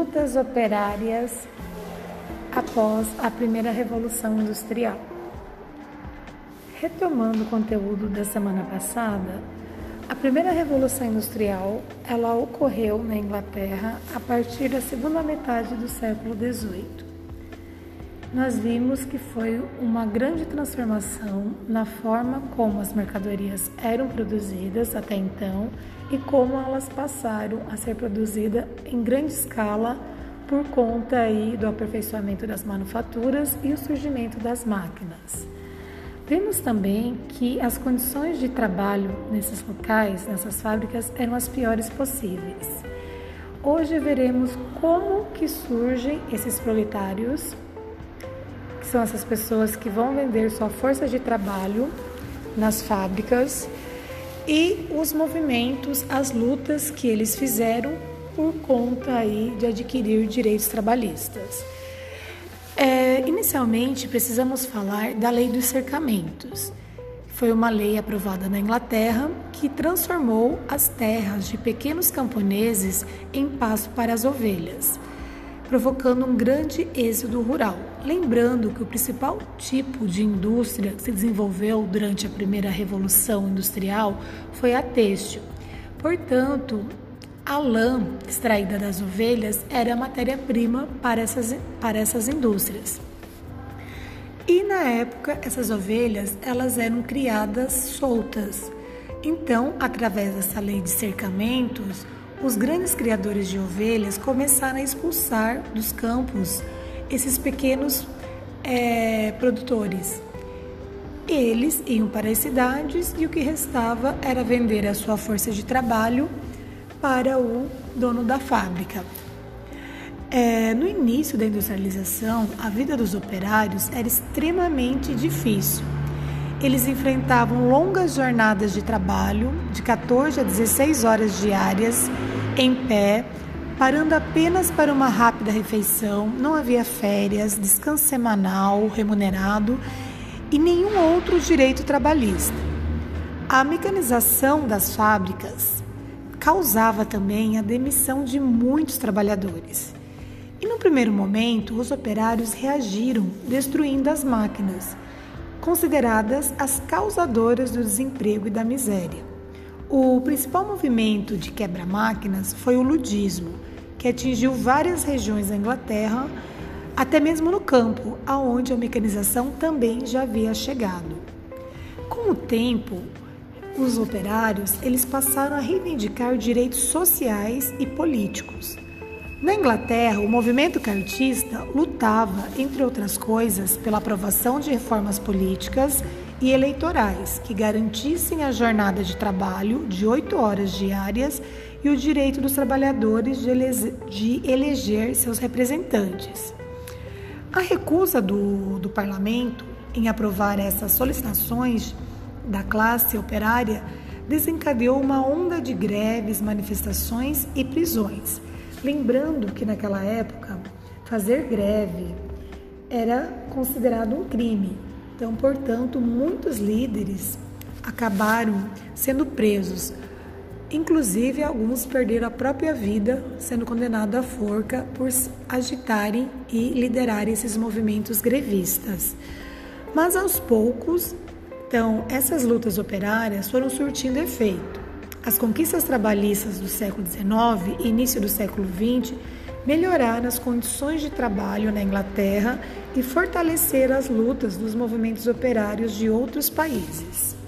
Lutas operárias após a primeira Revolução Industrial. Retomando o conteúdo da semana passada, a primeira Revolução Industrial ela ocorreu na Inglaterra a partir da segunda metade do século XVIII. Nós vimos que foi uma grande transformação na forma como as mercadorias eram produzidas até então e como elas passaram a ser produzidas em grande escala por conta aí do aperfeiçoamento das manufaturas e o surgimento das máquinas. Vimos também que as condições de trabalho nesses locais, nessas fábricas, eram as piores possíveis. Hoje veremos como que surgem esses proletários, são essas pessoas que vão vender sua força de trabalho nas fábricas e os movimentos, as lutas que eles fizeram por conta aí de adquirir direitos trabalhistas. É, inicialmente, precisamos falar da lei dos cercamentos. Foi uma lei aprovada na Inglaterra que transformou as terras de pequenos camponeses em pasto para as ovelhas, provocando um grande êxodo rural. Lembrando que o principal tipo de indústria que se desenvolveu durante a primeira revolução industrial foi a têxtil. Portanto, a lã extraída das ovelhas era a matéria-prima para essas, para essas indústrias. E na época, essas ovelhas elas eram criadas soltas. Então, através dessa lei de cercamentos, os grandes criadores de ovelhas começaram a expulsar dos campos esses pequenos é, produtores. Eles iam para as cidades e o que restava era vender a sua força de trabalho para o dono da fábrica. É, no início da industrialização, a vida dos operários era extremamente difícil. Eles enfrentavam longas jornadas de trabalho, de 14 a 16 horas diárias, em pé, parando apenas para uma rápida refeição, não havia férias, descanso semanal remunerado e nenhum outro direito trabalhista. A mecanização das fábricas causava também a demissão de muitos trabalhadores. E no primeiro momento, os operários reagiram destruindo as máquinas, consideradas as causadoras do desemprego e da miséria. O principal movimento de quebra-máquinas foi o ludismo, que atingiu várias regiões da Inglaterra, até mesmo no campo, aonde a mecanização também já havia chegado. Com o tempo, os operários eles passaram a reivindicar direitos sociais e políticos. Na Inglaterra, o movimento cartista lutava, entre outras coisas, pela aprovação de reformas políticas e eleitorais que garantissem a jornada de trabalho de oito horas diárias e o direito dos trabalhadores de, de eleger seus representantes. A recusa do, do parlamento em aprovar essas solicitações da classe operária desencadeou uma onda de greves, manifestações e prisões. Lembrando que naquela época fazer greve era considerado um crime. Então, portanto, muitos líderes acabaram sendo presos. Inclusive, alguns perderam a própria vida, sendo condenados à forca por agitarem e liderarem esses movimentos grevistas. Mas aos poucos então, essas lutas operárias foram surtindo efeito. As conquistas trabalhistas do século XIX e início do século XX melhoraram as condições de trabalho na Inglaterra e fortaleceram as lutas dos movimentos operários de outros países.